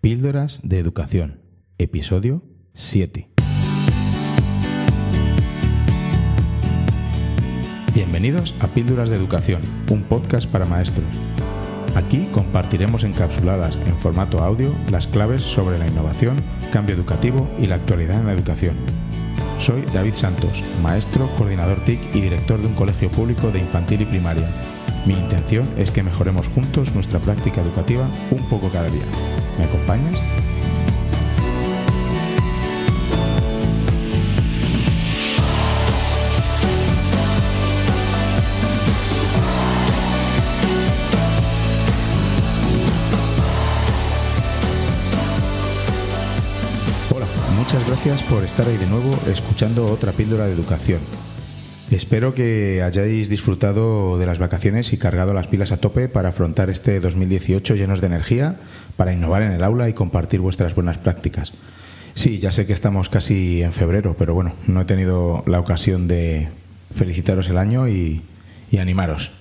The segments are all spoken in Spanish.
Píldoras de Educación, episodio 7. Bienvenidos a Píldoras de Educación, un podcast para maestros. Aquí compartiremos encapsuladas en formato audio las claves sobre la innovación, cambio educativo y la actualidad en la educación. Soy David Santos, maestro, coordinador TIC y director de un colegio público de infantil y primaria. Mi intención es que mejoremos juntos nuestra práctica educativa un poco cada día. ¿Me acompañas? Hola, muchas gracias por estar ahí de nuevo escuchando otra píldora de educación. Espero que hayáis disfrutado de las vacaciones y cargado las pilas a tope para afrontar este 2018 llenos de energía, para innovar en el aula y compartir vuestras buenas prácticas. Sí, ya sé que estamos casi en febrero, pero bueno, no he tenido la ocasión de felicitaros el año y, animaros.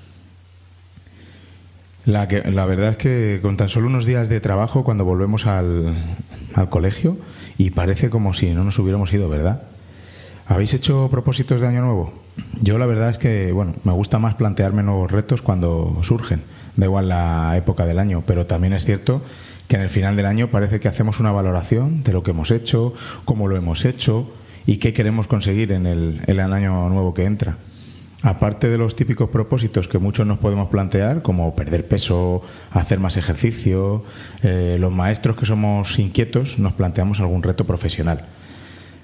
La verdad es que con tan solo unos días de trabajo, cuando volvemos al, al colegio, y parece como si no nos hubiéramos ido, ¿verdad? ¿Habéis hecho propósitos de año nuevo? Yo la verdad es que, bueno, me gusta más plantearme nuevos retos cuando surgen, da igual la época del año, pero también es cierto que en el final del año parece que hacemos una valoración de lo que hemos hecho, cómo lo hemos hecho y qué queremos conseguir en el, año nuevo que entra. Aparte de los típicos propósitos que muchos nos podemos plantear, como perder peso, hacer más ejercicio, eh, los maestros que somos inquietos nos planteamos algún reto profesional.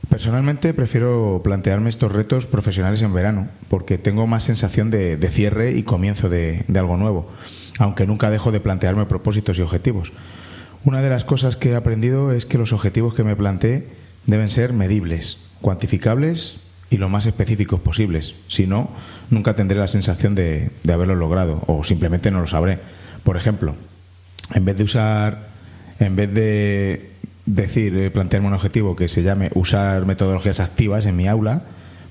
Personalmente prefiero plantearme estos retos profesionales en verano, porque tengo más sensación de, cierre y comienzo de, de, algo nuevo, aunque nunca dejo de plantearme propósitos y objetivos. Una de las cosas que he aprendido es que los objetivos que me planteé deben ser medibles, cuantificables y lo más específicos posibles. Si no, nunca tendré la sensación de, de haberlo logrado o simplemente no lo sabré. Por ejemplo, en vez de usar, en vez de decir, eh, plantearme un objetivo que se llame usar metodologías activas en mi aula,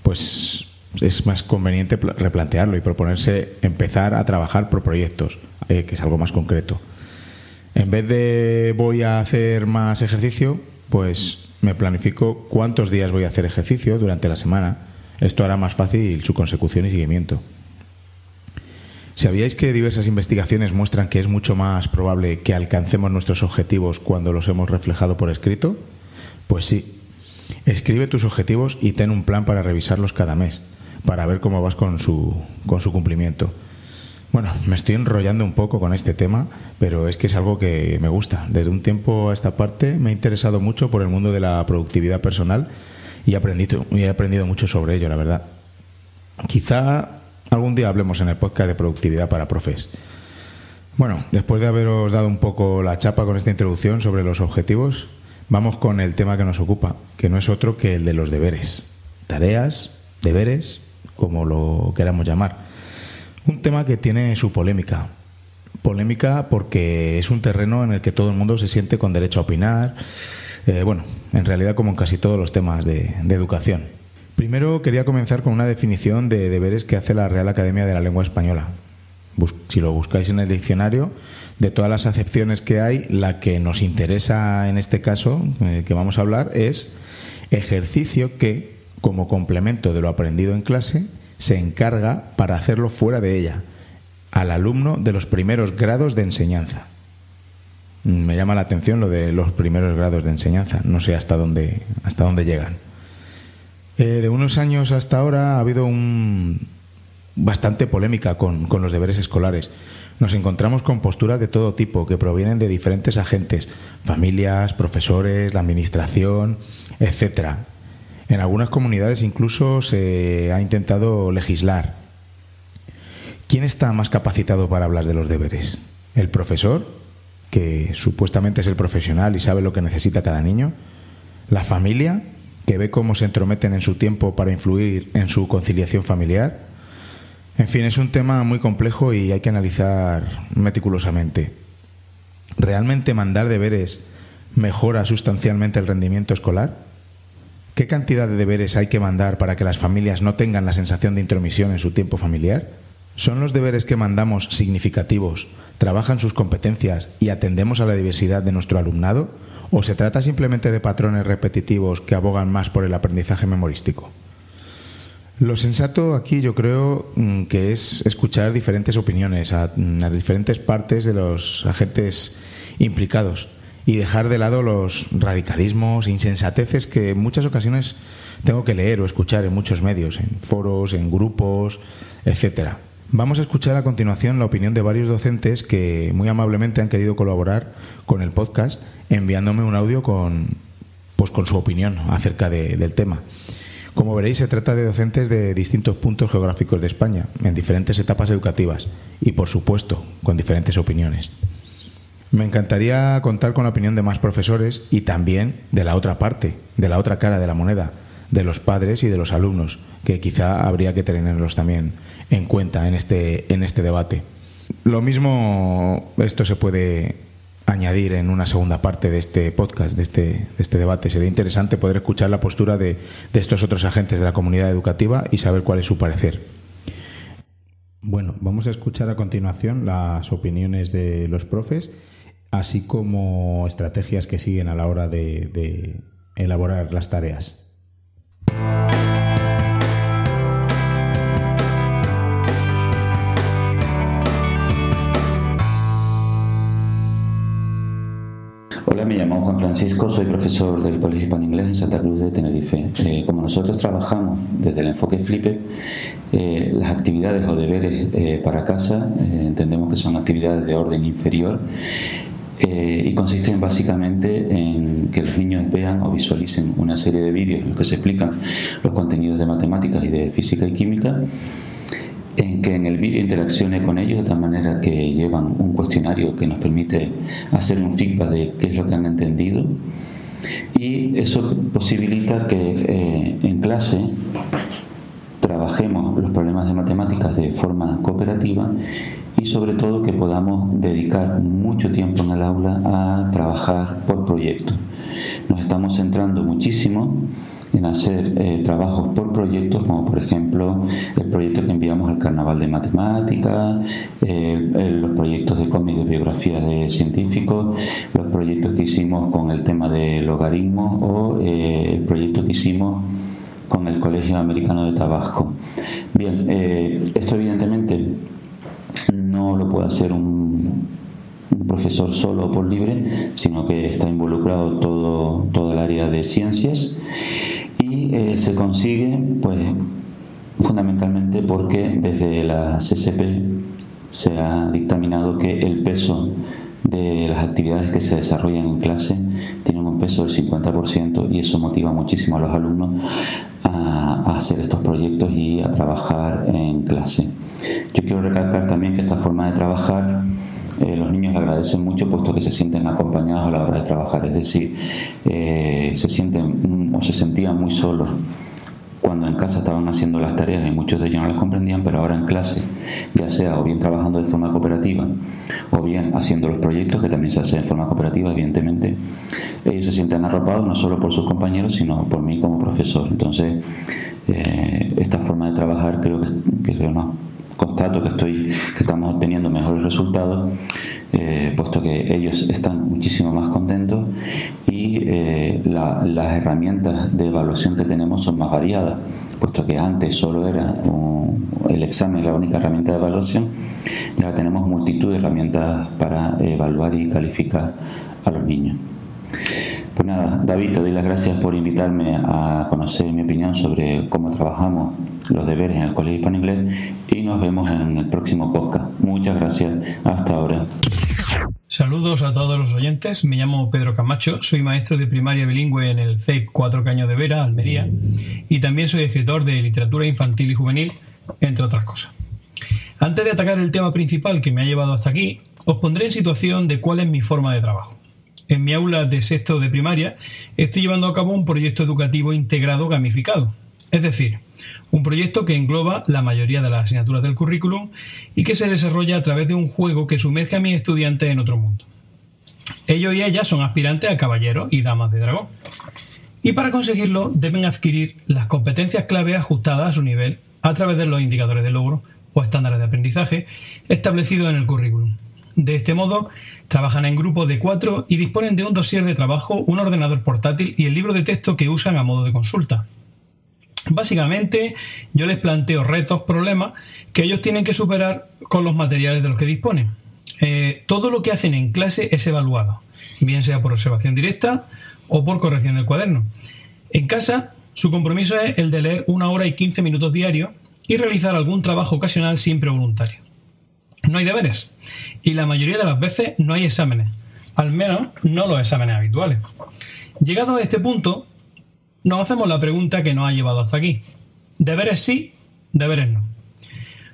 pues es más conveniente replantearlo y proponerse empezar a trabajar por proyectos, eh, que es algo más concreto. En vez de voy a hacer más ejercicio, pues me planifico cuántos días voy a hacer ejercicio durante la semana. Esto hará más fácil su consecución y seguimiento. ¿Sabíais que diversas investigaciones muestran que es mucho más probable que alcancemos nuestros objetivos cuando los hemos reflejado por escrito? Pues sí. Escribe tus objetivos y ten un plan para revisarlos cada mes, para ver cómo vas con su, con su cumplimiento. Bueno, me estoy enrollando un poco con este tema, pero es que es algo que me gusta. Desde un tiempo a esta parte me he interesado mucho por el mundo de la productividad personal y aprendido, y he aprendido mucho sobre ello, la verdad. Quizá algún día hablemos en el podcast de productividad para profes. Bueno, después de haberos dado un poco la chapa con esta introducción sobre los objetivos, vamos con el tema que nos ocupa, que no es otro que el de los deberes. Tareas, deberes, como lo queramos llamar. Un tema que tiene su polémica. Polémica porque es un terreno en el que todo el mundo se siente con derecho a opinar. Eh, bueno, en realidad como en casi todos los temas de, de educación. Primero quería comenzar con una definición de deberes que hace la Real Academia de la Lengua Española. Si lo buscáis en el diccionario, de todas las acepciones que hay, la que nos interesa en este caso, eh, que vamos a hablar, es ejercicio que, como complemento de lo aprendido en clase, se encarga para hacerlo fuera de ella, al alumno de los primeros grados de enseñanza. Me llama la atención lo de los primeros grados de enseñanza, no sé hasta dónde, hasta dónde llegan. Eh, de unos años hasta ahora ha habido un, bastante polémica con, con los deberes escolares. Nos encontramos con posturas de todo tipo que provienen de diferentes agentes, familias, profesores, la administración, etcétera. En algunas comunidades incluso se ha intentado legislar. ¿Quién está más capacitado para hablar de los deberes? ¿El profesor, que supuestamente es el profesional y sabe lo que necesita cada niño? ¿La familia, que ve cómo se entrometen en su tiempo para influir en su conciliación familiar? En fin, es un tema muy complejo y hay que analizar meticulosamente. ¿Realmente mandar deberes mejora sustancialmente el rendimiento escolar? ¿Qué cantidad de deberes hay que mandar para que las familias no tengan la sensación de intromisión en su tiempo familiar? ¿Son los deberes que mandamos significativos? ¿Trabajan sus competencias y atendemos a la diversidad de nuestro alumnado? ¿O se trata simplemente de patrones repetitivos que abogan más por el aprendizaje memorístico? Lo sensato aquí yo creo mm, que es escuchar diferentes opiniones a, mm, a, diferentes partes de los agentes implicados y dejar de lado los radicalismos e insensateces que en muchas ocasiones tengo que leer o escuchar en muchos medios, en foros, en grupos, etcétera. Vamos a escuchar a continuación la opinión de varios docentes que muy amablemente han querido colaborar con el podcast enviándome un audio con, pues, con su opinión acerca de, del tema. Como veréis, se trata de docentes de distintos puntos geográficos de España, en diferentes etapas educativas y, por supuesto, con diferentes opiniones. Me encantaría contar con la opinión de más profesores y también de la otra parte, de la otra cara de la moneda, de los padres y de los alumnos, que quizá habría que tenerlos también en cuenta en este, en este debate. Lo mismo, esto se puede añadir en una segunda parte de este podcast, de este, de este debate. Sería interesante poder escuchar la postura de, de estos otros agentes de la comunidad educativa y saber cuál es su parecer. Bueno, vamos a escuchar a continuación las opiniones de los profes, así como estrategias que siguen a la hora de, de elaborar las tareas. Hola, me llamo Juan Francisco, soy profesor del Colegio Hispano Inglés en Santa Cruz de Tenerife. Eh, como nosotros trabajamos desde el enfoque Flipe, eh, las actividades o deberes eh, para casa entendemos que son actividades de orden inferior y consisten básicamente en que los niños vean o visualicen una serie de vídeos en los que se explican los contenidos de matemáticas y de física y química en que en el vídeo interaccione con ellos de tal manera que llevan un cuestionario que nos permite hacer un feedback de qué es lo que han entendido y eso posibilita que eh, en clase trabajemos los problemas de matemáticas de forma cooperativa y sobre todo que podamos dedicar mucho tiempo en el aula a trabajar por proyectos. Nos estamos centrando muchísimo en hacer eh, trabajos por proyectos, como por ejemplo el proyecto que enviamos al Carnaval de Matemáticas, los proyectos de cómics de biografías de científicos, los proyectos que hicimos con el tema de logaritmos o eh, el proyecto que hicimos con el Colegio Americano de Tabasco. Bien, eh, esto evidentemente no lo puede hacer un, profesor solo por libre, sino que está involucrado todo, todo el área de ciencias y eh, se consigue pues fundamentalmente porque desde la CCP se ha dictaminado que el peso de las actividades que se desarrollan en clase tienen un peso del 50% y eso motiva muchísimo a los alumnos a, a, hacer estos proyectos y a trabajar en clase. Yo quiero recalcar también que esta forma de trabajar eh, los niños le agradecen mucho puesto que se sienten acompañados a la hora de trabajar, es decir, eh, se sienten o se sentían muy solos cuando en casa estaban haciendo las tareas y muchos de ellos no las comprendían, pero ahora en clase, ya sea o bien trabajando de forma cooperativa o bien haciendo los proyectos, que también se hace de forma cooperativa, evidentemente, ellos se sienten arropados no solo por sus compañeros, sino por mí como profesor. Entonces, eh, esta forma de trabajar creo que, que no, constato que estoy que estamos obteniendo mejores resultados eh, puesto que ellos están muchísimo más contentos y eh, la, las herramientas de evaluación que tenemos son más variadas puesto que antes solo era un, el examen la única herramienta de evaluación y ahora tenemos multitud de herramientas para evaluar y calificar a los niños pues nada, David, te doy las gracias por invitarme a conocer mi opinión sobre cómo trabajamos los deberes en el Colegio Hispano Inglés y nos vemos en el próximo podcast. Muchas gracias. Hasta ahora. Saludos a todos los oyentes. Me llamo Pedro Camacho, soy maestro de primaria bilingüe en el CEIP Cuatro Caños de Vera, Almería, y también soy escritor de literatura infantil y juvenil, entre otras cosas. Antes de atacar el tema principal que me ha llevado hasta aquí, os pondré en situación de cuál es mi forma de trabajo en mi aula de sexto de primaria estoy llevando a cabo un proyecto educativo integrado gamificado. Es decir, un proyecto que engloba la mayoría de las asignaturas del currículum y que se desarrolla a través de un juego que sumerge a mis estudiantes en otro mundo. Ellos y ellas son aspirantes a caballeros y damas de dragón. Y para conseguirlo deben adquirir las competencias clave ajustadas a su nivel a través de los indicadores de logro o estándares de aprendizaje establecidos en el currículum. De este modo, trabajan en grupos de cuatro y disponen de un dossier de trabajo, un ordenador portátil y el libro de texto que usan a modo de consulta. Básicamente, yo les planteo retos, problemas que ellos tienen que superar con los materiales de los que disponen. Eh, todo lo que hacen en clase es evaluado, bien sea por observación directa o por corrección del cuaderno. En casa, su compromiso es el de leer una hora y 15 minutos diarios y realizar algún trabajo ocasional siempre voluntario. No hay deberes y la mayoría de las veces no hay exámenes, al menos no los exámenes habituales. Llegado a este punto, nos hacemos la pregunta que nos ha llevado hasta aquí. ¿Deberes sí? ¿Deberes no?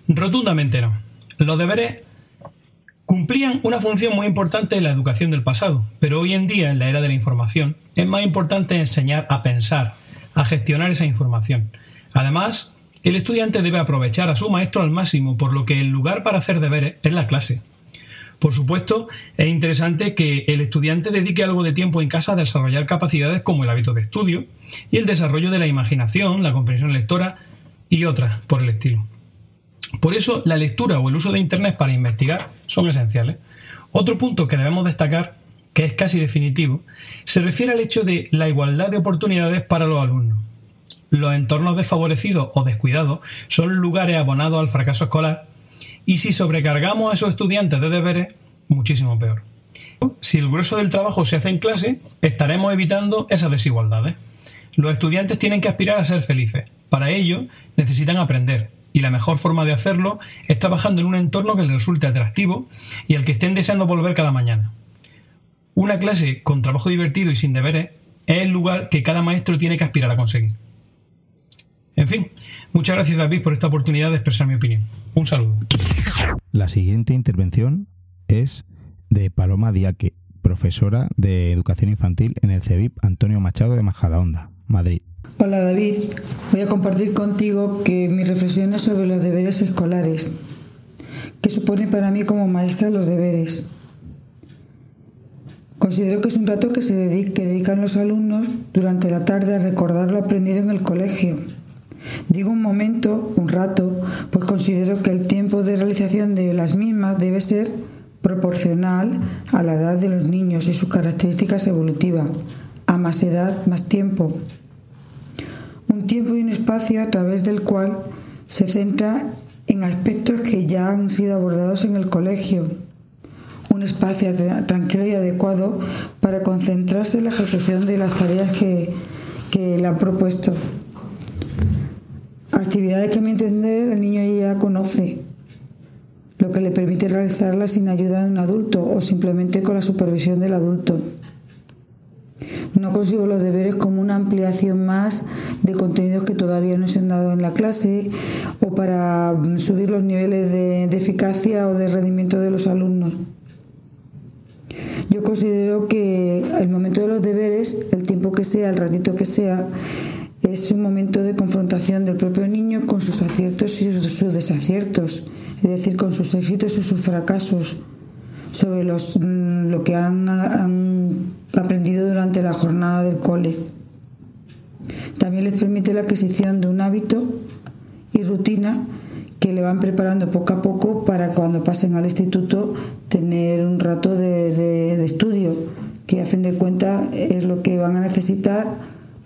Rotundamente no. Los deberes cumplían una función muy importante en la educación del pasado, pero hoy en día, en la era de la información, es más importante enseñar a pensar, a gestionar esa información. Además, el estudiante debe aprovechar a su maestro al máximo, por lo que el lugar para hacer deberes es la clase. Por supuesto, es interesante que el estudiante dedique algo de tiempo en casa a desarrollar capacidades como el hábito de estudio y el desarrollo de la imaginación, la comprensión lectora y otras por el estilo. Por eso, la lectura o el uso de Internet para investigar son esenciales. Otro punto que debemos destacar, que es casi definitivo, se refiere al hecho de la igualdad de oportunidades para los alumnos. Los entornos desfavorecidos o descuidados son lugares abonados al fracaso escolar y si sobrecargamos a esos estudiantes de deberes, muchísimo peor. Si el grueso del trabajo se hace en clase, estaremos evitando esas desigualdades. Los estudiantes tienen que aspirar a ser felices. Para ello, necesitan aprender. Y la mejor forma de hacerlo es trabajando en un entorno que les resulte atractivo y al que estén deseando volver cada mañana. Una clase con trabajo divertido y sin deberes es el lugar que cada maestro tiene que aspirar a conseguir. En fin, muchas gracias David por esta oportunidad de expresar mi opinión. Un saludo. La siguiente intervención es de Paloma Diaque, profesora de Educación Infantil en el CEBIP Antonio Machado de Majadahonda, Madrid. Hola David, voy a compartir contigo que mis reflexiones sobre los deberes escolares. ¿Qué supone para mí como maestra los deberes? Considero que es un rato que se dedican los alumnos durante la tarde a recordar lo aprendido en el colegio Digo un momento, un rato, pues considero que el tiempo de realización de las mismas debe ser proporcional a la edad de los niños y sus características evolutivas. A más edad, más tiempo. Un tiempo y un espacio a través del cual se centra en aspectos que ya han sido abordados en el colegio. Un espacio tranquilo y adecuado para concentrarse en la ejecución de las tareas que, que le han propuesto actividades que a mi entender el niño ya conoce, lo que le permite realizarlas sin ayuda de un adulto o simplemente con la supervisión del adulto. No consigo los deberes como una ampliación más de contenidos que todavía no se han dado en la clase o para subir los niveles de, de eficacia o de rendimiento de los alumnos. Yo considero que el momento de los deberes, el tiempo que sea, el ratito que sea, es un momento de confrontación del propio niño con sus aciertos y sus desaciertos, es decir, con sus éxitos y sus fracasos, sobre los, mm, lo que han, aprendido durante la jornada del cole. También les permite la adquisición de un hábito y rutina que le van preparando poco a poco para cuando pasen al instituto tener un rato de, de estudio, que a fin de cuentas es lo que van a necesitar,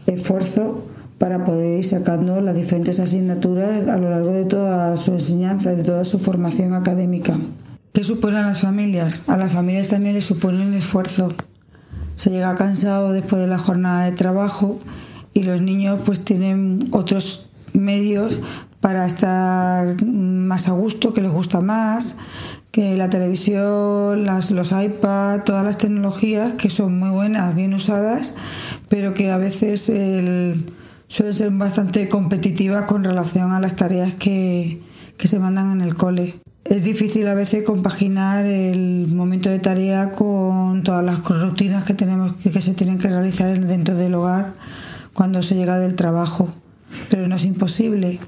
esfuerzo para poder ir sacando las diferentes asignaturas a lo largo de toda su enseñanza, de toda su formación académica. ¿Qué suponen a las familias? A las familias también les supone un esfuerzo. Se llega cansado después de la jornada de trabajo y los niños pues tienen otros medios para estar más a gusto, que les gusta más, que la televisión, las, los iPads, todas las tecnologías que son muy buenas, bien usadas, pero que a veces el, suelen ser bastante competitivas con relación a las tareas que, se mandan en el cole. Es difícil a veces compaginar el momento de tarea con todas las rutinas que tenemos que se tienen que realizar dentro del hogar cuando se llega del trabajo, pero no es imposible.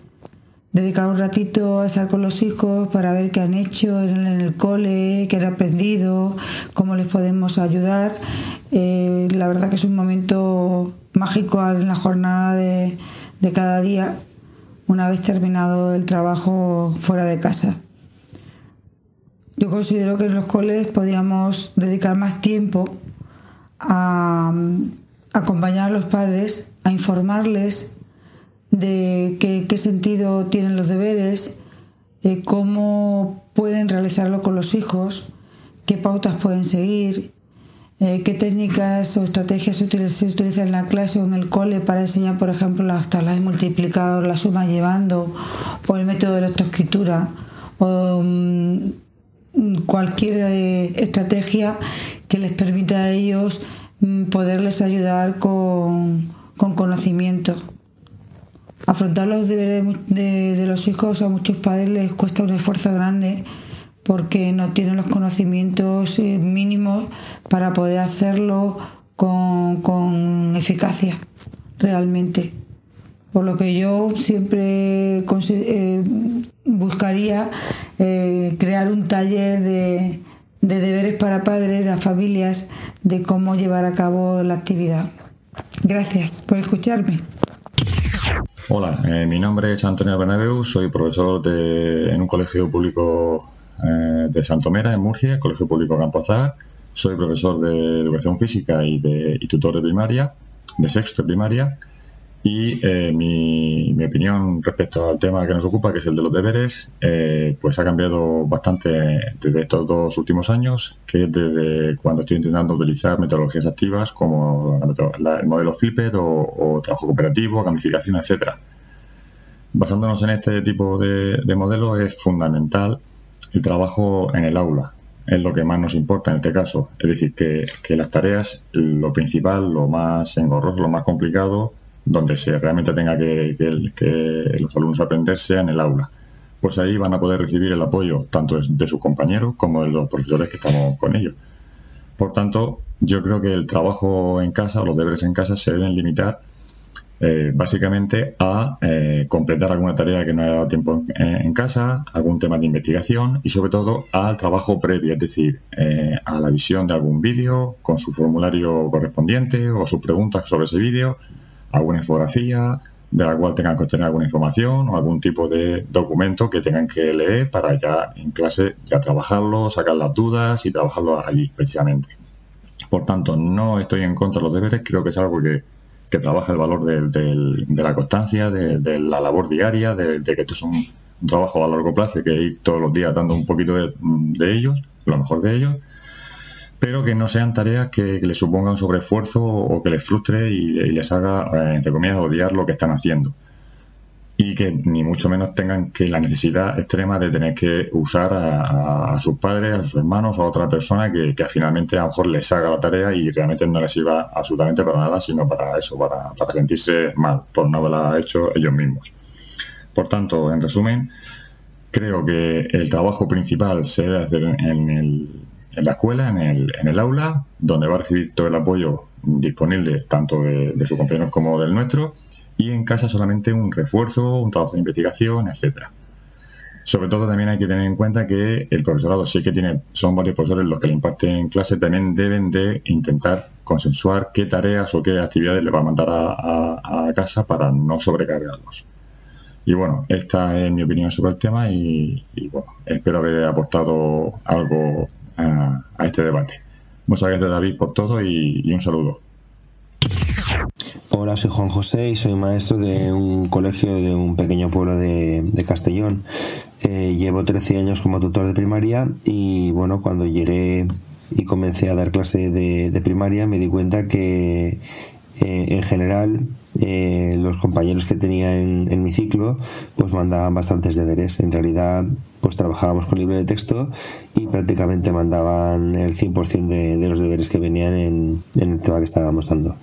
Dedicar un ratito a estar con los hijos para ver qué han hecho en el cole, qué han aprendido, cómo les podemos ayudar. Eh, la verdad que es un momento mágico en la jornada de, cada día una vez terminado el trabajo fuera de casa. Yo considero que en los coles podíamos dedicar más tiempo a, acompañar a los padres, a informarles de qué, sentido tienen los deberes, eh, cómo pueden realizarlo con los hijos, qué pautas pueden seguir, eh, qué técnicas o estrategias se utilizan en la clase o en el cole para enseñar, por ejemplo, las tablas de multiplicador, la suma llevando, o el método de lectoescritura, o mm, cualquier eh, estrategia que les permita a ellos mm, poderles ayudar con, conocimiento. Afrontar los deberes de los hijos a muchos padres les cuesta un esfuerzo grande porque no tienen los conocimientos eh, mínimos para poder hacerlo con, eficacia realmente. Por lo que yo siempre eh, buscaría eh, crear un taller de, de deberes para padres, de familias, de cómo llevar a cabo la actividad. Gracias por escucharme. Hola, mi nombre es Antonio Bernabeu, soy profesor de, en un colegio público eh, de Santomera, en Murcia, Colegio Público Campo Azar. Soy profesor de Educación Física y, de, tutor de primaria, de sexto de primaria. Y eh, mi, opinión respecto al tema que nos ocupa, que es el de los deberes, eh, pues ha cambiado bastante desde estos dos últimos años, que es desde cuando estoy intentando utilizar metodologías activas como el modelo Flipper o, trabajo cooperativo, gamificación, etcétera. Basándonos en este tipo de, de modelos es fundamental el trabajo en el aula es lo que más nos importa en este caso. Es decir, que, las tareas, lo principal, lo más engorroso, lo más complicado, donde se realmente tenga que, los alumnos aprender sea en el aula. Pues ahí van a poder recibir el apoyo tanto de sus compañeros como de los profesores que estamos con ellos. Por tanto, yo creo que el trabajo en casa o los deberes en casa se deben limitar eh, básicamente a eh, completar alguna tarea que no haya dado tiempo en, casa, algún tema de investigación y sobre todo al trabajo previo, es decir, eh, a la visión de algún vídeo con su formulario correspondiente o sus preguntas sobre ese vídeo, alguna infografía de la cual tengan que obtener alguna información o algún tipo de documento que tengan que leer para ya en clase ya trabajarlo, sacar las dudas y trabajarlo allí precisamente. Por tanto, no estoy en contra de los deberes, creo que es algo que que trabaja el valor de, la constancia, de, la labor diaria, de, que esto es un, trabajo a largo plazo y que ir todos los días dando un poquito de, ellos, lo mejor de ellos, pero que no sean tareas que, les supongan sobreesfuerzo o que les frustre y, les haga, eh, entre comillas, odiar lo que están haciendo y que ni mucho menos tengan que la necesidad extrema de tener que usar a, sus padres, a sus hermanos o a otra persona que, finalmente a lo mejor les haga la tarea y realmente no les sirva absolutamente para nada, sino para eso, para, sentirse mal por no haberla hecho ellos mismos. Por tanto, en resumen, creo que el trabajo principal se debe hacer en, la escuela, en el, en el, aula, donde va a recibir todo el apoyo disponible tanto de, de sus compañeros como del nuestro y en casa solamente un refuerzo, un trabajo de investigación, etcétera. Sobre todo también hay que tener en cuenta que el profesorado sí que tiene, son varios profesores los que le imparten clase, también deben de intentar consensuar qué tareas o qué actividades le va a mandar a, casa para no sobrecargarlos. Y bueno, esta es mi opinión sobre el tema y, bueno, espero haber aportado algo a, este debate. Muchas gracias David por todo y un saludo. Hola, soy Juan José y soy maestro de un colegio de un pequeño pueblo de, Castellón. Eh, llevo 13 años como tutor de primaria y bueno, cuando llegué y comencé a dar clase de, primaria me di cuenta que eh, en general eh, los compañeros que tenía en, mi ciclo pues mandaban bastantes deberes. En realidad pues trabajábamos con libro de texto y prácticamente mandaban el 100% de, de los deberes que venían en, el tema que estábamos dando.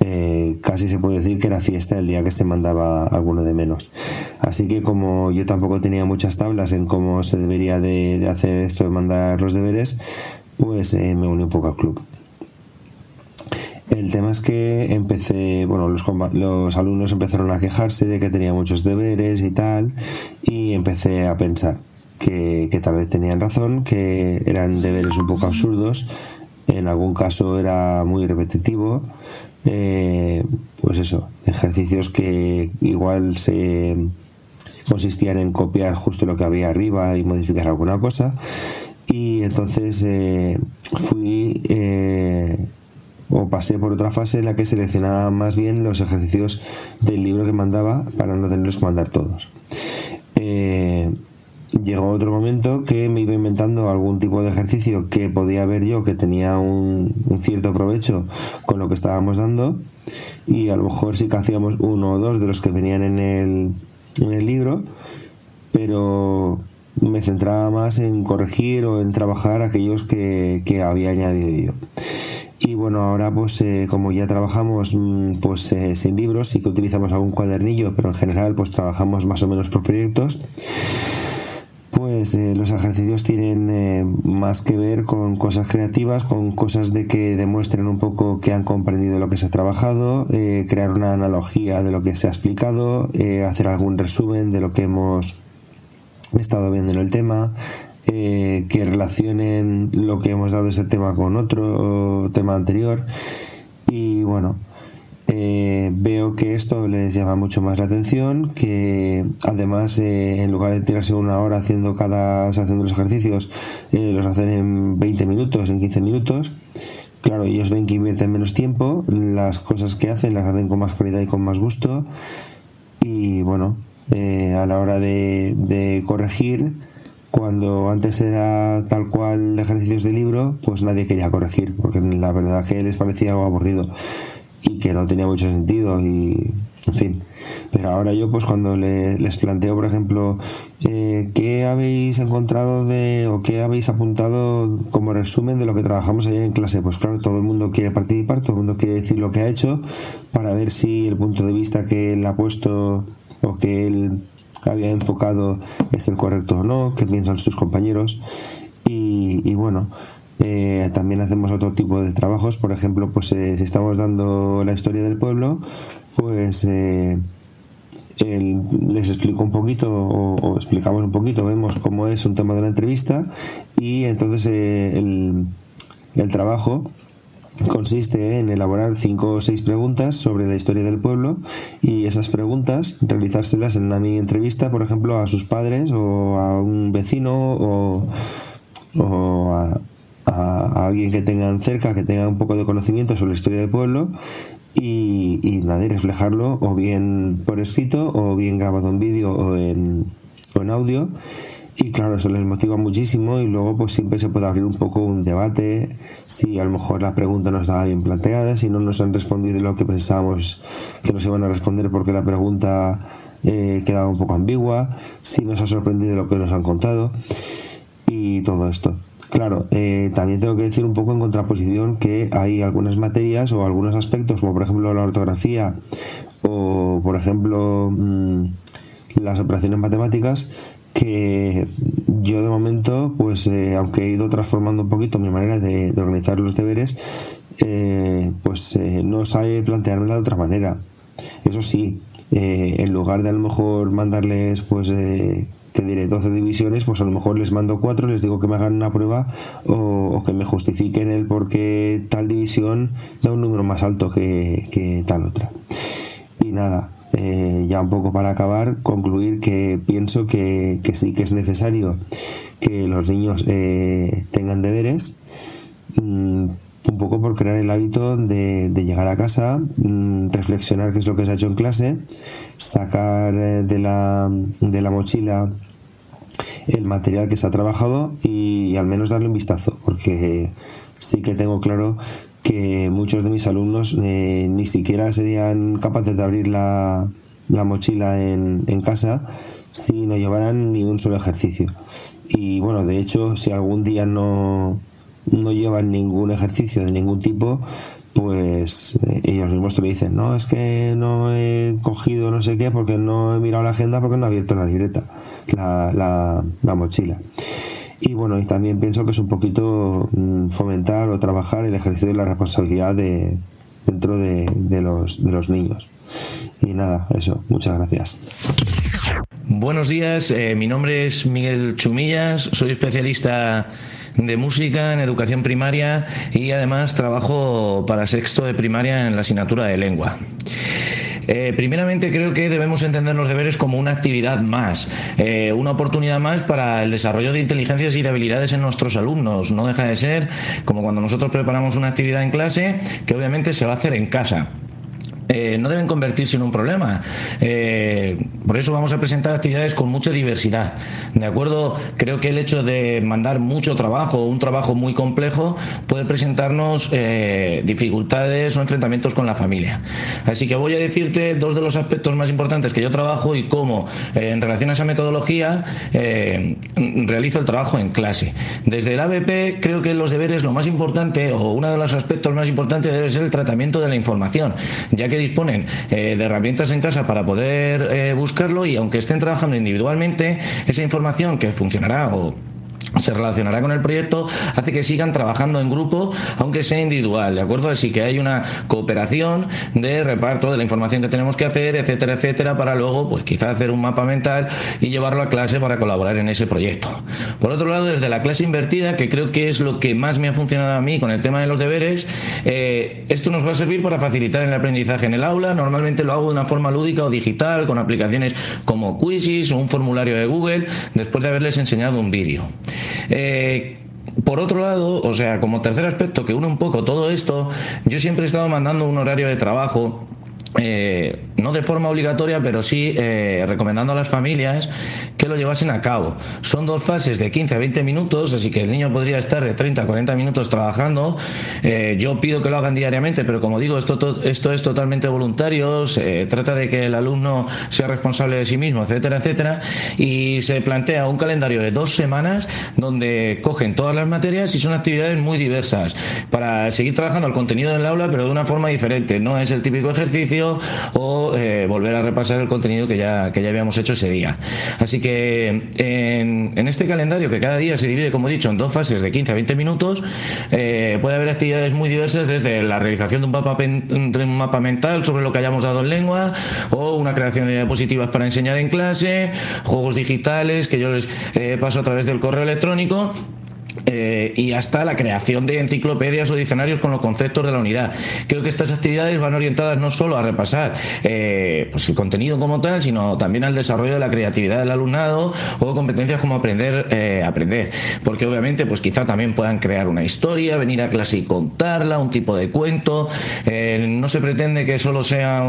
Eh, casi se puede decir que era fiesta el día que se mandaba alguno de menos. Así que como yo tampoco tenía muchas tablas en cómo se debería de, hacer esto de mandar los deberes, pues eh, me uní un poco al club. El tema es que empecé, bueno, los, los alumnos empezaron a quejarse de que tenía muchos deberes y tal, y empecé a pensar que, que tal vez tenían razón, que eran deberes un poco absurdos en algún caso era muy repetitivo. Eh, pues eso, ejercicios que igual se consistían en copiar justo lo que había arriba y modificar alguna cosa. Y entonces eh, fui eh, o pasé por otra fase en la que seleccionaba más bien los ejercicios del libro que mandaba para no tenerlos que mandar todos. Eh, llegó otro momento que me iba inventando algún tipo de ejercicio que podía ver yo que tenía un, cierto provecho con lo que estábamos dando y a lo mejor sí que hacíamos uno o dos de los que venían en el, en el libro, pero me centraba más en corregir o en trabajar aquellos que, que había añadido yo. Y bueno, ahora pues eh, como ya trabajamos mm, pues eh, sin libros, sí que utilizamos algún cuadernillo, pero en general pues trabajamos más o menos por proyectos pues eh, los ejercicios tienen más que ver con cosas creativas, con cosas de que demuestren un poco que han comprendido lo que se ha trabajado, crear una analogía de lo que se ha explicado, hacer algún resumen de lo que hemos estado viendo en el tema, eh, que relacionen lo que hemos dado ese tema con otro tema anterior. Y bueno eh, veo que esto les llama mucho más la atención que además eh, en lugar de tirarse una hora haciendo cada haciendo los ejercicios los hacen en 20 minutos en 15 minutos claro ellos ven que invierten menos tiempo las cosas que hacen las hacen con más calidad y con más gusto. Y bueno a la hora de corregir cuando antes era tal cual ejercicios de libro, pues nadie quería corregir, porque la verdad que les parecía algo aburrido y que no tenía mucho sentido y en fin. Pero ahora yo pues cuando les planteo, por ejemplo, eh, ¿qué habéis encontrado de o qué habéis apuntado como resumen de lo que trabajamos ayer en clase? Pues claro, todo el mundo quiere participar, todo el mundo quiere decir lo que ha hecho para ver si el punto de vista que él ha puesto o que él había enfocado es el correcto o no, qué piensan sus compañeros. Y, bueno, eh, también hacemos otro tipo de trabajos, por ejemplo, pues eh, si estamos dando la historia del pueblo, pues eh, les explico un poquito o, explicamos un poquito, vemos cómo es un tema de la entrevista y entonces el, el trabajo consiste en elaborar cinco o seis preguntas sobre la historia del pueblo y esas preguntas realizárselas en una mini entrevista, por ejemplo, a sus padres o a un vecino o, a, alguien que tengan cerca, que tenga un poco de conocimiento sobre la historia del pueblo y, y reflejarlo o bien por escrito o bien grabado en vídeo o en, o en audio y claro, eso les motiva muchísimo y luego pues siempre se puede abrir un poco un debate si a lo mejor la pregunta no estaba bien planteada, si no nos han respondido lo que pensábamos que nos iban a responder porque la pregunta eh, quedaba un poco ambigua, si nos ha sorprendido lo que nos han contado y todo esto. Claro, eh, también tengo que decir un poco en contraposición que hay algunas materias o algunos aspectos, como por ejemplo la ortografía o por ejemplo mm, las operaciones matemáticas, que yo de momento, pues eh, aunque he ido transformando un poquito mi manera de, organizar los deberes, eh, pues eh, no sabe planteármela de otra manera. Eso sí, en lugar de a lo mejor mandarles, pues, que diré 12 divisiones, pues a lo mejor les mando 4, les digo que me hagan una prueba o, que me justifiquen el por qué tal división da un número más alto que, que tal otra. Y nada, eh, ya un poco para acabar, concluir que pienso que, sí que es necesario que los niños eh, tengan deberes, mm, un poco por crear el hábito de, llegar a casa, mm, reflexionar qué es lo que se ha hecho en clase, sacar eh, de la, de la mochila el material que se ha trabajado y, al menos darle un vistazo, porque sí que tengo claro que muchos de mis alumnos eh, ni siquiera serían capaces de abrir la, mochila en, casa si no llevaran ni un solo ejercicio. Y bueno, de hecho, si algún día no, no llevan ningún ejercicio de ningún tipo, pues eh, ellos mismos te dicen, no, es que no he cogido no sé qué porque no he mirado la agenda porque no he abierto la libreta, la, la mochila. Y bueno, y también pienso que es un poquito mm, fomentar o trabajar el ejercicio de la responsabilidad de, dentro de, los, de los niños. Y nada, eso, muchas gracias. Buenos días, eh, mi nombre es Miguel Chumillas, soy especialista de música en educación primaria y además trabajo para sexto de primaria en la asignatura de lengua. Eh, primeramente creo que debemos entender los deberes como una actividad más, eh, una oportunidad más para el desarrollo de inteligencias y de habilidades en nuestros alumnos. No deja de ser como cuando nosotros preparamos una actividad en clase que obviamente se va a hacer en casa. Eh, no deben convertirse en un problema. Eh, por eso vamos a presentar actividades con mucha diversidad. ¿De acuerdo? Creo que el hecho de mandar mucho trabajo, un trabajo muy complejo, puede presentarnos eh, dificultades o enfrentamientos con la familia. Así que voy a decirte dos de los aspectos más importantes que yo trabajo y cómo, en relación a esa metodología, realizo el trabajo en clase. Desde el ABP, creo que los deberes lo más importante, o uno de los aspectos más importantes, debe ser el tratamiento de la información, ya que disponen eh, de herramientas en casa para poder eh, buscarlo y aunque estén trabajando individualmente, esa información que funcionará o se relacionará con el proyecto, hace que sigan trabajando en grupo, aunque sea individual, ¿de acuerdo? Así que hay una cooperación de reparto de la información que tenemos que hacer, etcétera, etcétera, para luego, pues quizá hacer un mapa mental y llevarlo a clase para colaborar en ese proyecto. Por otro lado, desde la clase invertida, que creo que es lo que más me ha funcionado a mí con el tema de los deberes, eh, esto nos va a servir para facilitar el aprendizaje en el aula. Normalmente lo hago de una forma lúdica o digital, con aplicaciones como Quizzes o un formulario de Google, después de haberles enseñado un vídeo. Eh, por otro lado, o sea, como tercer aspecto que une un poco todo esto, yo siempre he estado mandando un horario de trabajo eh, no de forma obligatoria, pero sí eh, recomendando a las familias que lo llevasen a cabo. Son dos fases de 15 a 20 minutos, así que el niño podría estar de 30 a 40 minutos trabajando. Eh, yo pido que lo hagan diariamente, pero como digo, esto, esto es totalmente voluntario, se trata de que el alumno sea responsable de sí mismo, etcétera, etcétera, y se plantea un calendario de dos semanas donde cogen todas las materias y son actividades muy diversas para seguir trabajando el contenido del aula, pero de una forma diferente. No es el típico ejercicio o eh, volver a repasar el contenido que ya, que ya habíamos hecho ese día. Así que en, este calendario, que cada día se divide, como he dicho, en dos fases de 15 a 20 minutos, eh, puede haber actividades muy diversas desde la realización de un mapa, mental sobre lo que hayamos dado en lengua o una creación de diapositivas para enseñar en clase, juegos digitales que yo les eh, paso a través del correo electrónico eh, y hasta la creación de enciclopedias o diccionarios con los conceptos de la unidad. Creo que estas actividades van orientadas no solo a repasar eh, pues el contenido como tal, sino también al desarrollo de la creatividad del alumnado o competencias como aprender eh, aprender. Porque obviamente, pues quizá también puedan crear una historia, venir a clase y contarla, un tipo de cuento. no se pretende que solo sea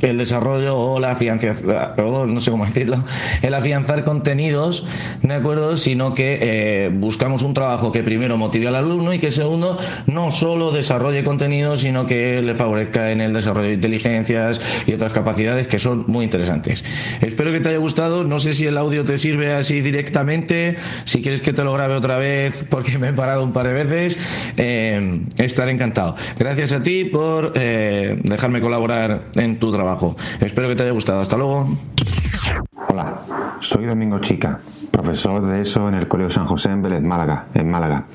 el desarrollo o la afianzación, no sé cómo decirlo, el afianzar contenidos, ¿de acuerdo? Sino que buscamos un trabajo que primero motive al alumno y que segundo no solo desarrolle contenido, sino que le favorezca en el desarrollo de inteligencias y otras capacidades que son muy interesantes. Espero que te haya gustado. No sé si el audio te sirve así directamente. Si quieres que te lo grabe otra vez, porque me he parado un par de veces, eh, estaré encantado. Gracias a ti por eh, dejarme colaborar en tu trabajo. Espero que te haya gustado. Hasta luego. Hola, soy Domingo Chica, profesor de ESO en el Colegio San José en Vélez, Málaga, en Málaga.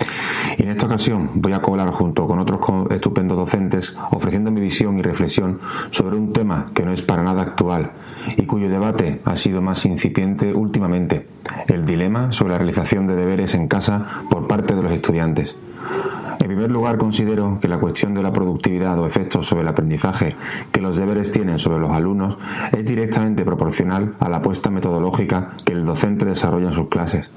En esta ocasión voy a cobrar junto con otros estupendos docentes ofreciendo mi visión y reflexión sobre un tema que no es para nada actual y cuyo debate ha sido más incipiente últimamente, el dilema sobre la realización de deberes en casa por parte de los estudiantes. Primer lugar, considero que la cuestión de la productividad o efectos sobre el aprendizaje que los deberes tienen sobre los alumnos es directamente proporcional a la apuesta metodológica que el docente desarrolla en sus clases.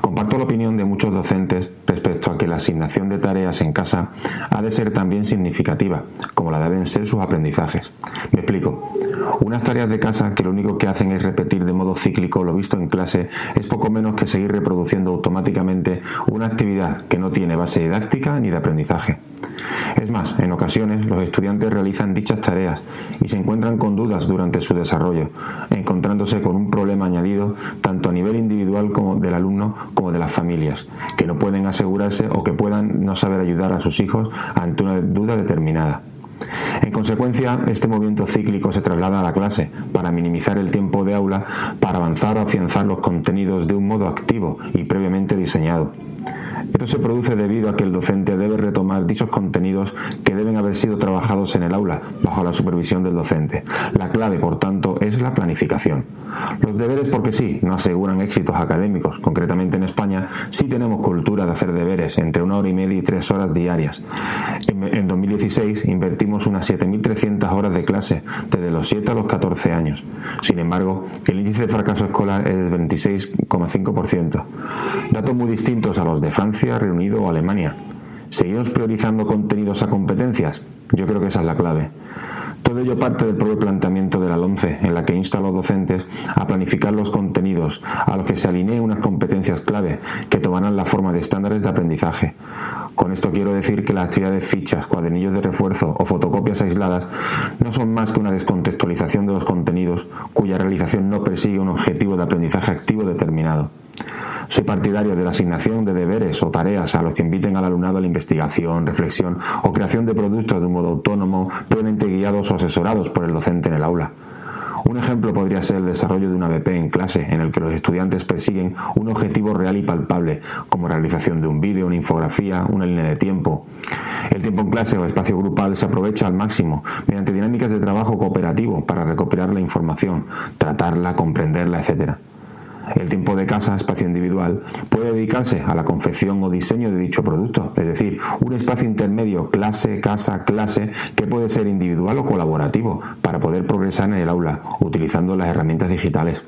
Comparto la opinión de muchos docentes respecto a que la asignación de tareas en casa ha de ser también significativa, como la deben ser sus aprendizajes. Me explico. Unas tareas de casa que lo único que hacen es repetir de modo cíclico lo visto en clase es poco menos que seguir reproduciendo automáticamente una actividad que no tiene base didáctica ni de aprendizaje. Es más, en ocasiones los estudiantes realizan dichas tareas y se encuentran con dudas durante su desarrollo, encontrándose con un problema añadido tanto a nivel individual como del alumno como de las familias, que no pueden asegurarse o que puedan no saber ayudar a sus hijos ante una duda determinada. En consecuencia, este movimiento cíclico se traslada a la clase para minimizar el tiempo de aula, para avanzar o afianzar los contenidos de un modo activo y previamente diseñado. Esto se produce debido a que el docente debe retomar dichos contenidos que deben haber sido trabajados en el aula bajo la supervisión del docente. La clave, por tanto, es la planificación. Los deberes, porque sí, no aseguran éxitos académicos. Concretamente en España sí tenemos cultura de hacer deberes entre una hora y media y tres horas diarias. En, 2016 invertimos unas 7.300 horas de clase desde los 7 a los 14 años. Sin embargo, el índice de fracaso escolar es 26,5%. Datos muy distintos a los de Francia, Reino Unido o Alemania. ¿Seguimos priorizando contenidos a competencias? Yo creo que esa es la clave. Todo ello parte del propio planteamiento de la LONCE, en la que insta a los docentes a planificar los contenidos a los que se alineen unas competencias clave que tomarán la forma de estándares de aprendizaje. Con esto quiero decir que las actividades fichas, cuadernillos de refuerzo o fotocopias aisladas no son más que una descontextualización de los contenidos cuya realización no persigue un objetivo de aprendizaje activo determinado. Soy partidario de la asignación de deberes o tareas a los que inviten al alumnado a la investigación, reflexión o creación de productos de un modo autónomo, plenamente guiados o asesorados por el docente en el aula. Un ejemplo podría ser el desarrollo de una BP en clase, en el que los estudiantes persiguen un objetivo real y palpable, como realización de un vídeo, una infografía, una línea de tiempo. El tiempo en clase o espacio grupal se aprovecha al máximo mediante dinámicas de trabajo cooperativo para recopilar la información, tratarla, comprenderla, etc. El tiempo de casa, espacio individual, puede dedicarse a la confección o diseño de dicho producto, es decir, un espacio intermedio clase, casa, clase, que puede ser individual o colaborativo, para poder progresar en el aula, utilizando las herramientas digitales.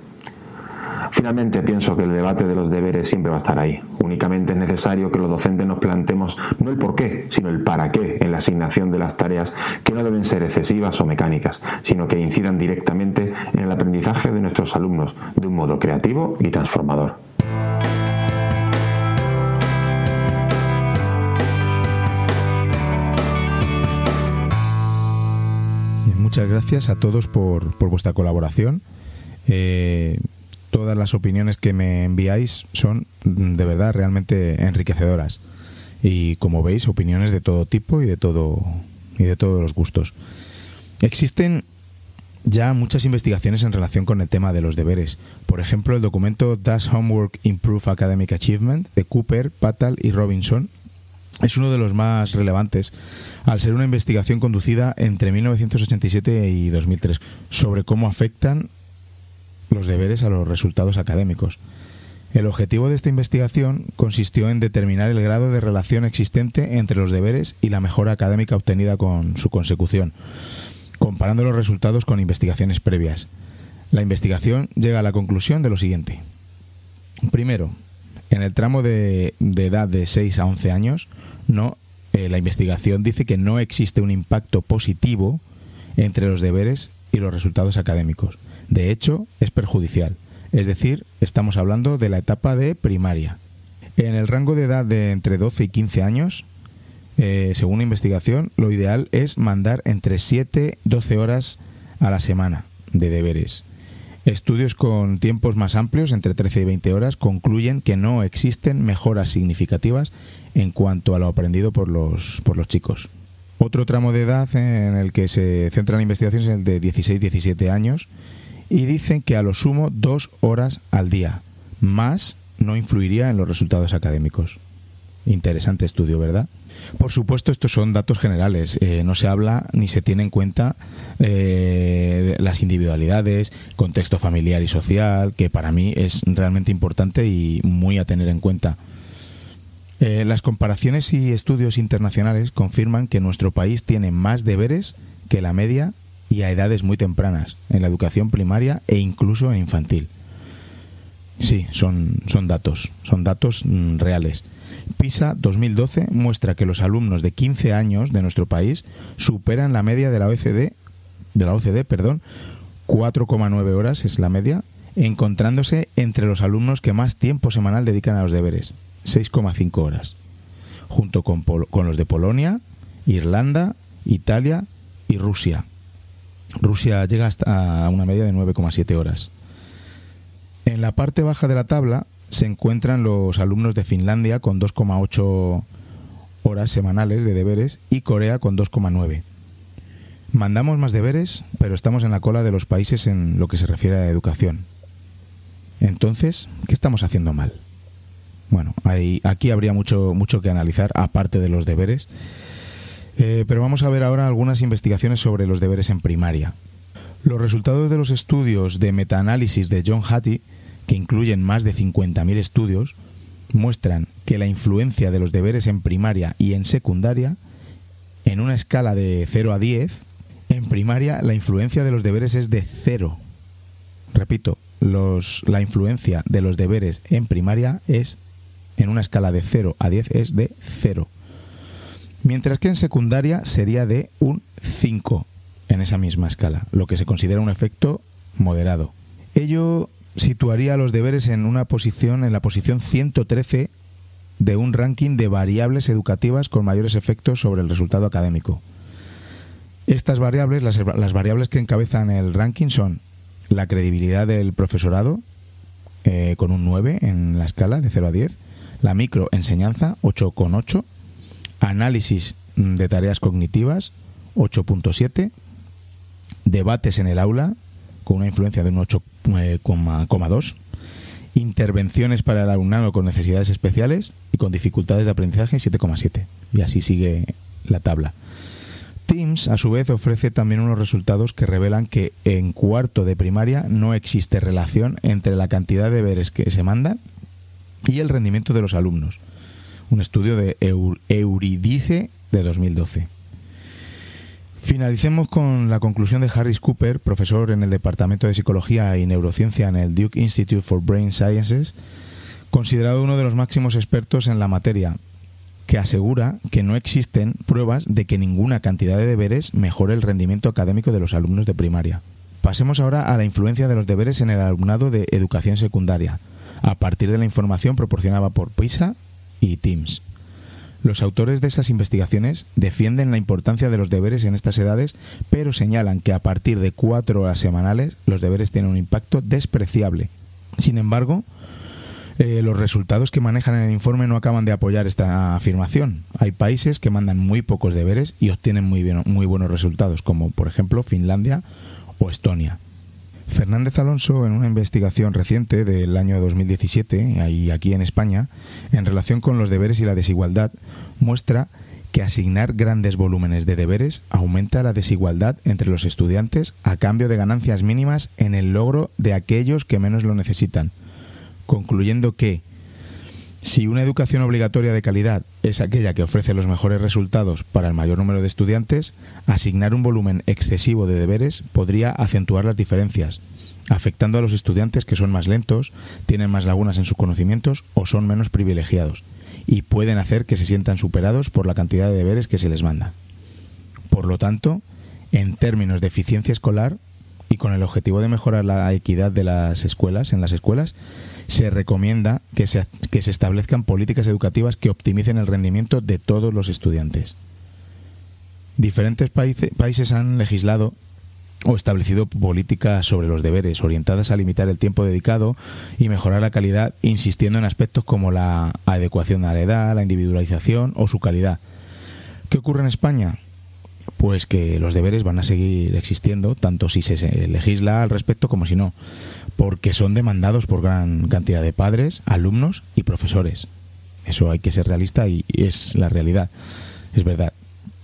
Finalmente, pienso que el debate de los deberes siempre va a estar ahí. Únicamente es necesario que los docentes nos plantemos no el por qué, sino el para qué en la asignación de las tareas que no deben ser excesivas o mecánicas, sino que incidan directamente en el aprendizaje de nuestros alumnos de un modo creativo y transformador. Muchas gracias a todos por, vuestra colaboración. Eh, todas las opiniones que me enviáis son de verdad realmente enriquecedoras. Y como veis, opiniones de todo tipo y de todo y de todos los gustos. Existen ya muchas investigaciones en relación con el tema de los deberes. Por ejemplo, el documento Does Homework Improve Academic Achievement de Cooper, Patal y Robinson es uno de los más relevantes al ser una investigación conducida entre 1987 y 2003 sobre cómo afectan los deberes a los resultados académicos. El objetivo de esta investigación consistió en determinar el grado de relación existente entre los deberes y la mejora académica obtenida con su consecución, comparando los resultados con investigaciones previas. La investigación llega a la conclusión de lo siguiente. Primero, en el tramo de, edad de 6 a 11 años, no, eh, la investigación dice que no existe un impacto positivo entre los deberes y los resultados académicos. De hecho, es perjudicial. Es decir, estamos hablando de la etapa de primaria. En el rango de edad de entre 12 y 15 años, eh, según la investigación, lo ideal es mandar entre 7 y 12 horas a la semana de deberes. Estudios con tiempos más amplios, entre 13 y 20 horas, concluyen que no existen mejoras significativas en cuanto a lo aprendido por los, por los chicos. Otro tramo de edad en el que se centra la investigación es el de 16-17 años, y dicen que a lo sumo dos horas al día. Más no influiría en los resultados académicos. Interesante estudio, ¿verdad? Por supuesto, estos son datos generales. Eh, no se habla ni se tiene en cuenta eh, las individualidades, contexto familiar y social, que para mí es realmente importante y muy a tener en cuenta. Eh, las comparaciones y estudios internacionales confirman que nuestro país tiene más deberes que la media y a edades muy tempranas, en la educación primaria e incluso en infantil. Sí, son, son datos, son datos mm, reales. PISA 2012 muestra que los alumnos de 15 años de nuestro país superan la media de la OECD, de la OCDE, perdón, 4,9 horas es la media, encontrándose entre los alumnos que más tiempo semanal dedican a los deberes, 6,5 horas, junto con, con los de Polonia, Irlanda, Italia y Rusia, Rusia llega hasta una media de 9,7 horas. En la parte baja de la tabla se encuentran los alumnos de Finlandia con 2,8 horas semanales de deberes y Corea con 2,9. Mandamos más deberes, pero estamos en la cola de los países en lo que se refiere a educación. Entonces, ¿qué estamos haciendo mal? Bueno, aquí habría mucho, mucho que analizar, aparte de los deberes. Eh, pero vamos a ver ahora algunas investigaciones sobre los deberes en primaria. Los resultados de los estudios de metaanálisis de John Hattie, que incluyen más de 50.000 estudios, muestran que la influencia de los deberes en primaria y en secundaria, en una escala de 0 a 10, en primaria la influencia de los deberes es de 0. Repito, la influencia de los deberes en primaria es, en una escala de 0 a 10, es de 0. Mientras que en secundaria sería de un 5 en esa misma escala, lo que se considera un efecto moderado. Ello situaría los deberes en una posición, en la posición 113 de un ranking de variables educativas con mayores efectos sobre el resultado académico. Estas variables, las, las variables que encabezan el ranking son la credibilidad del profesorado, eh, con un 9 en la escala de 0 a 10, la microenseñanza, 8,8, análisis de tareas cognitivas, 8.7, debates en el aula, con una influencia de un 8,2, intervenciones para el alumnado con necesidades especiales y con dificultades de aprendizaje, 7,7. Y así sigue la tabla. Teams, a su vez, ofrece también unos resultados que revelan que en cuarto de primaria no existe relación entre la cantidad de deberes que se mandan y el rendimiento de los alumnos. Un estudio de Euridice de 2012. Finalicemos con la conclusión de Harris Cooper, profesor en el Departamento de Psicología y Neurociencia en el Duke Institute for Brain Sciences, considerado uno de los máximos expertos en la materia, que asegura que no existen pruebas de que ninguna cantidad de deberes mejore el rendimiento académico de los alumnos de primaria. Pasemos ahora a la influencia de los deberes en el alumnado de educación secundaria, a partir de la información proporcionada por PISA y TIMS. Los autores de esas investigaciones defienden la importancia de los deberes en estas edades, pero señalan que a partir de cuatro horas semanales los deberes tienen un impacto despreciable. Sin embargo, eh, los resultados que manejan en el informe no acaban de apoyar esta afirmación. Hay países que mandan muy pocos deberes y obtienen muy, bien, muy buenos resultados, como por ejemplo Finlandia o Estonia. Fernández Alonso, en una investigación reciente del año 2017, ahí aquí en España, en relación con los deberes y la desigualdad, muestra que asignar grandes volúmenes de deberes aumenta la desigualdad entre los estudiantes a cambio de ganancias mínimas en el logro de aquellos que menos lo necesitan concluyendo que si una educación obligatoria de calidad es aquella que ofrece los mejores resultados para el mayor número de estudiantes, asignar un volumen excesivo de deberes podría acentuar las diferencias, afectando a los estudiantes que son más lentos, tienen más lagunas en sus conocimientos o son menos privilegiados, y pueden hacer que se sientan superados por la cantidad de deberes que se les manda. Por lo tanto, en términos de eficiencia escolar y con el objetivo de mejorar la equidad de las escuelas en las escuelas, se recomienda que se, que se establezcan políticas educativas que optimicen el rendimiento de todos los estudiantes. Diferentes países han legislado o establecido políticas sobre los deberes orientadas a limitar el tiempo dedicado y mejorar la calidad, insistiendo en aspectos como la adecuación a la edad, la individualización o su calidad. ¿Qué ocurre en España? Pues que los deberes van a seguir existiendo, tanto si se legisla al respecto como si no porque son demandados por gran cantidad de padres, alumnos y profesores. Eso hay que ser realista y es la realidad. Es verdad.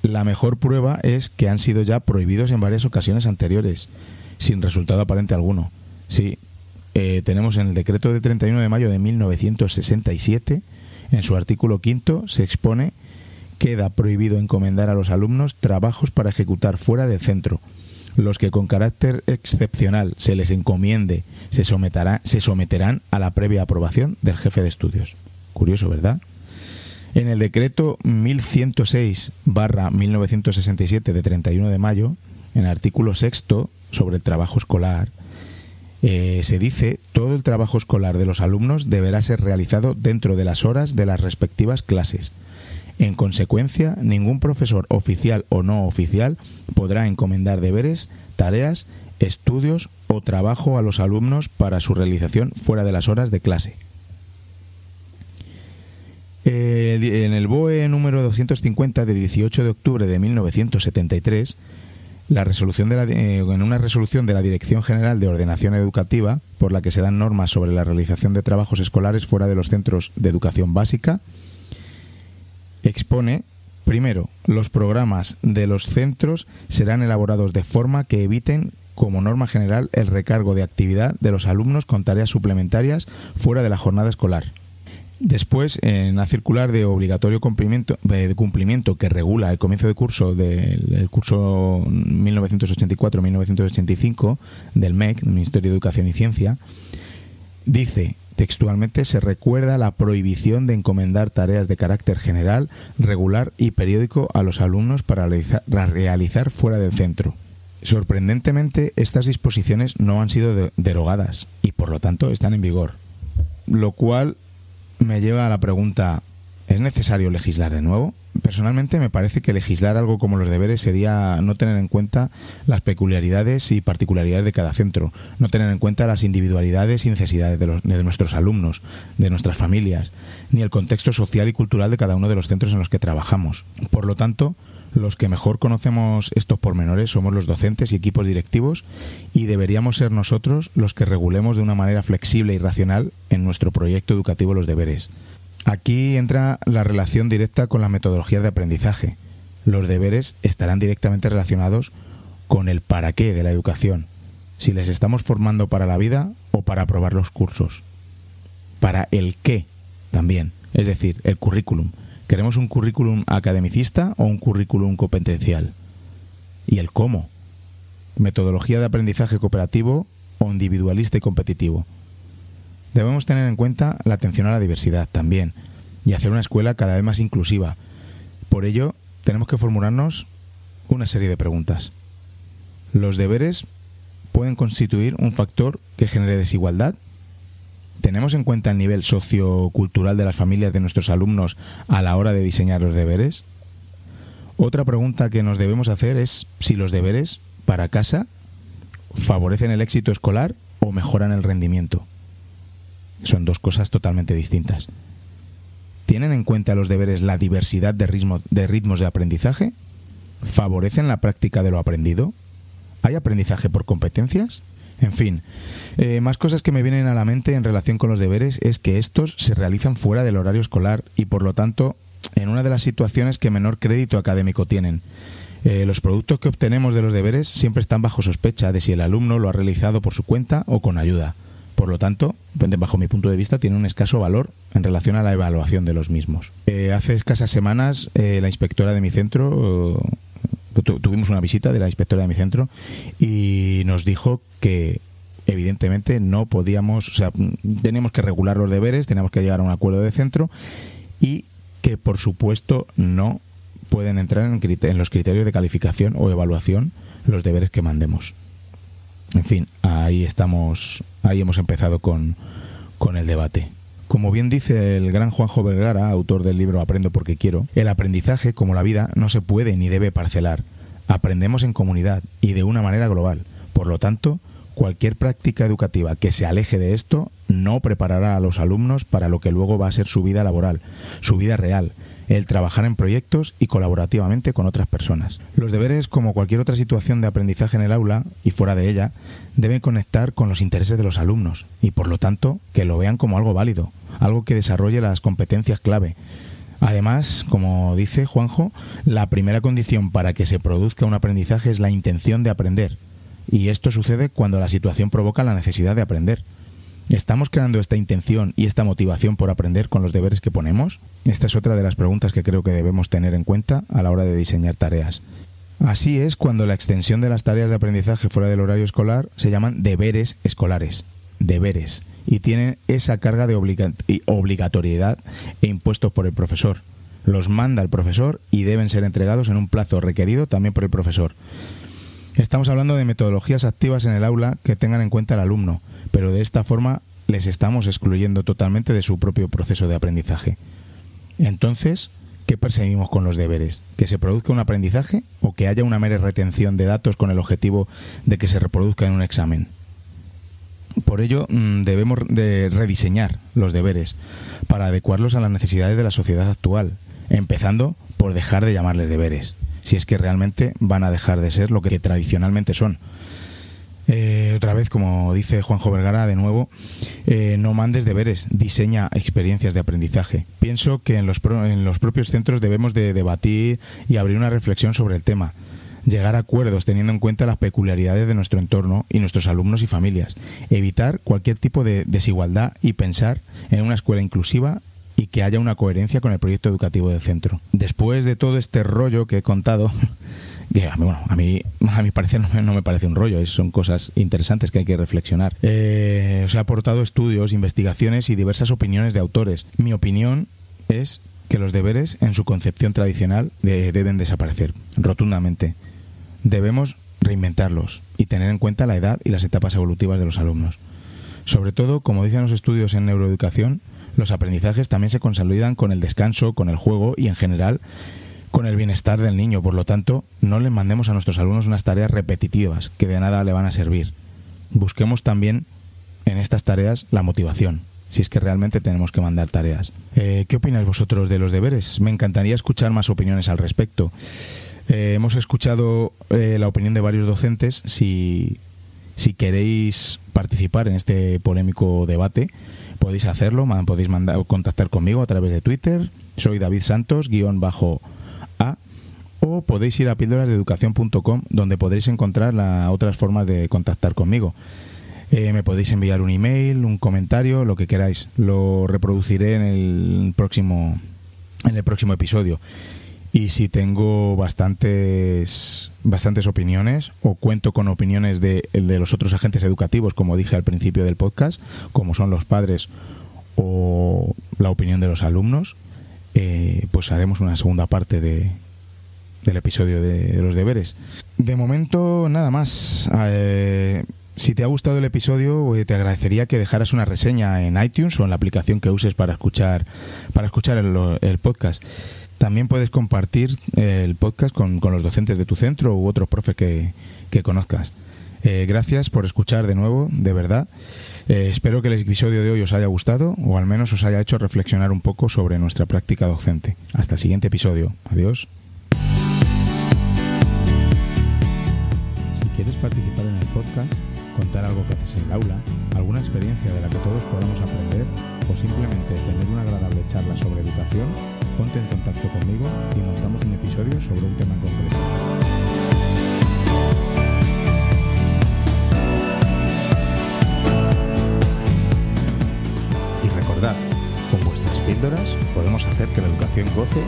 La mejor prueba es que han sido ya prohibidos en varias ocasiones anteriores, sin resultado aparente alguno. Sí, eh, tenemos en el decreto de 31 de mayo de 1967, en su artículo quinto, se expone queda prohibido encomendar a los alumnos trabajos para ejecutar fuera del centro, los que con carácter excepcional se les encomiende se, someterá, se someterán a la previa aprobación del jefe de estudios. Curioso, ¿verdad? En el decreto 1106-1967 de 31 de mayo, en el artículo sexto sobre el trabajo escolar, eh, se dice todo el trabajo escolar de los alumnos deberá ser realizado dentro de las horas de las respectivas clases en consecuencia, ningún profesor oficial o no oficial podrá encomendar deberes, tareas, estudios o trabajo a los alumnos para su realización fuera de las horas de clase. En el BOE número 250 de 18 de octubre de 1973, La resolución de la, eh, en una resolución de la Dirección General de Ordenación Educativa, por la que se dan normas sobre la realización de trabajos escolares fuera de los centros de educación básica, expone, primero, los programas de los centros serán elaborados de forma que eviten como norma general el recargo de actividad de los alumnos con tareas suplementarias fuera de la jornada escolar. Después, en la circular de obligatorio cumplimiento, de cumplimiento que regula el comienzo de curso del curso 1984-1985 del MEC, Ministerio de Educación y Ciencia, dice textualmente se recuerda la prohibición de encomendar tareas de carácter general, regular y periódico a los alumnos para realizar fuera del centro. Sorprendentemente, estas disposiciones no han sido derogadas y por lo tanto están en vigor, lo cual me lleva a la pregunta, ¿es necesario legislar de nuevo? Personalmente me parece que legislar algo como los deberes sería no tener en cuenta las peculiaridades y particularidades de cada centro, no tener en cuenta las individualidades y necesidades de, de nuestros alumnos, de nuestras familias, ni el contexto social y cultural de cada uno de los centros en los que trabajamos. Por lo tanto, los que mejor conocemos estos pormenores somos los docentes y equipos directivos y deberíamos ser nosotros los que regulemos de una manera flexible y racional en nuestro proyecto educativo los deberes. Aquí entra la relación directa con las metodologías de aprendizaje. Los deberes estarán directamente relacionados con el para qué de la educación, si les estamos formando para la vida o para aprobar los cursos. Para el qué también, es decir, el currículum. ¿Queremos un currículum academicista o un currículum competencial? ¿Y el cómo? ¿Metodología de aprendizaje cooperativo o individualista y competitivo? Debemos tener en cuenta la atención a la diversidad también y hacer una escuela cada vez más inclusiva. Por ello, tenemos que formularnos una serie de preguntas. ¿Los deberes pueden constituir un factor que genere desigualdad? ¿Tenemos en cuenta el nivel sociocultural de las familias de nuestros alumnos a la hora de diseñar los deberes? Otra pregunta que nos debemos hacer es si los deberes para casa favorecen el éxito escolar o mejoran el rendimiento. Son dos cosas totalmente distintas. ¿Tienen en cuenta los deberes la diversidad de, ritmos de aprendizaje? ¿Favorecen la práctica de lo aprendido? ¿Hay aprendizaje por competencias? En fin, eh, más cosas que me vienen a la mente en relación con los deberes es que estos se realizan fuera del horario escolar y por lo tanto en una de las situaciones que menor crédito académico tienen. Eh, los productos que obtenemos de los deberes siempre están bajo sospecha de si el alumno lo ha realizado por su cuenta o con ayuda. Por lo tanto, bajo mi punto de vista, tiene un escaso valor en relación a la evaluación de los mismos. Eh, hace escasas semanas, la inspectora de mi centro tuvimos una visita de la inspectora de mi centro y nos dijo que evidentemente no podíamos, o sea, teníamos que regular los deberes, teníamos que llegar a un acuerdo de centro y que por supuesto no pueden entrar en, en los criterios de calificación o evaluación los deberes que mandemos. En fin, ahí estamos, ahí hemos empezado con, con el debate. Como bien dice el gran Juanjo Vergara, autor del libro Aprendo porque quiero, el aprendizaje, como la vida, no se puede ni debe parcelar. Aprendemos en comunidad y de una manera global. Por lo tanto, cualquier práctica educativa que se aleje de esto no preparará a los alumnos para lo que luego va a ser su vida laboral, su vida real, el trabajar en proyectos y colaborativamente con otras personas. Los deberes, como cualquier otra situación de aprendizaje en el aula y fuera de ella, deben conectar con los intereses de los alumnos y, por lo tanto, que lo vean como algo válido, algo que desarrolle las competencias clave. Además, como dice Juanjo, la primera condición para que se produzca un aprendizaje es la intención de aprender. Y esto sucede cuando la situación provoca la necesidad de aprender. ¿Estamos creando esta intención y esta motivación por aprender con los deberes que ponemos? Esta es otra de las preguntas que creo que debemos tener en cuenta a la hora de diseñar tareas. Así es cuando la extensión de las tareas de aprendizaje fuera del horario escolar se llaman deberes escolares. Deberes. Y tienen esa carga de obligatoriedad e impuestos por el profesor. Los manda el profesor y deben ser entregados en un plazo requerido también por el profesor. Estamos hablando de metodologías activas en el aula que tengan en cuenta al alumno, pero de esta forma les estamos excluyendo totalmente de su propio proceso de aprendizaje. Entonces, ¿qué perseguimos con los deberes? ¿Que se produzca un aprendizaje o que haya una mera retención de datos con el objetivo de que se reproduzca en un examen? Por ello, mm, debemos de rediseñar los deberes para adecuarlos a las necesidades de la sociedad actual, empezando por dejar de llamarles deberes si es que realmente van a dejar de ser lo que tradicionalmente son. Eh, otra vez, como dice Juanjo Vergara, de nuevo, eh, no mandes deberes, diseña experiencias de aprendizaje. Pienso que en los, en los propios centros debemos de debatir y abrir una reflexión sobre el tema llegar a acuerdos teniendo en cuenta las peculiaridades de nuestro entorno y nuestros alumnos y familias, evitar cualquier tipo de desigualdad y pensar en una escuela inclusiva y que haya una coherencia con el proyecto educativo del centro. Después de todo este rollo que he contado, que a mí a parecer no me, parece un rollo, son cosas interesantes que hay que reflexionar. Eh, os he aportado estudios, investigaciones y diversas opiniones de autores. Mi opinión es que los deberes en su concepción tradicional deben desaparecer rotundamente debemos reinventarlos y tener en cuenta la edad y las etapas evolutivas de los alumnos. Sobre todo, como dicen los estudios en neuroeducación, los aprendizajes también se consolidan con el descanso, con el juego y en general con el bienestar del niño. Por lo tanto, no le mandemos a nuestros alumnos unas tareas repetitivas que de nada le van a servir. Busquemos también en estas tareas la motivación, si es que realmente tenemos que mandar tareas. Eh, ¿Qué opináis vosotros de los deberes? Me encantaría escuchar más opiniones al respecto. Eh, hemos escuchado eh, la opinión de varios docentes. Si, si queréis participar en este polémico debate, podéis hacerlo. Podéis mandar, contactar conmigo a través de Twitter. Soy David Santos, guion bajo A. O podéis ir a píldorasdeeducación.com donde podréis encontrar la, otras formas de contactar conmigo. Eh, me podéis enviar un email, un comentario, lo que queráis. Lo reproduciré en el próximo, en el próximo episodio y si tengo bastantes bastantes opiniones o cuento con opiniones de, de los otros agentes educativos, como dije al principio del podcast, como son los padres o la opinión de los alumnos, eh, pues haremos una segunda parte de, del episodio de, los deberes. De momento, nada más. Eh, si te ha gustado el episodio, eh, te agradecería que dejaras una reseña en iTunes o en la aplicación que uses para escuchar para escuchar el, el podcast. También puedes compartir eh, el podcast con, los docentes de tu centro u otros profes que, conozcas. Eh, gracias por escuchar de nuevo, de verdad. Eh, espero que el episodio de hoy os haya gustado o al menos os haya hecho reflexionar un poco sobre nuestra práctica docente. Hasta el siguiente episodio. Adiós. Si quieres participar en el podcast, contar algo que haces en el aula, alguna experiencia de la que todos podamos aprender o simplemente tener una agradable charla sobre educación, ponte en contacto conmigo y montamos un episodio sobre un tema en concreto. Y recordad, con vuestras píldoras podemos hacer que la educación goce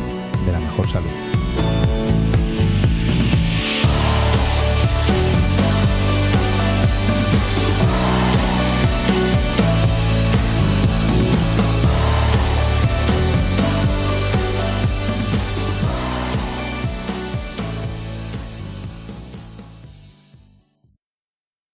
de la mejor salud.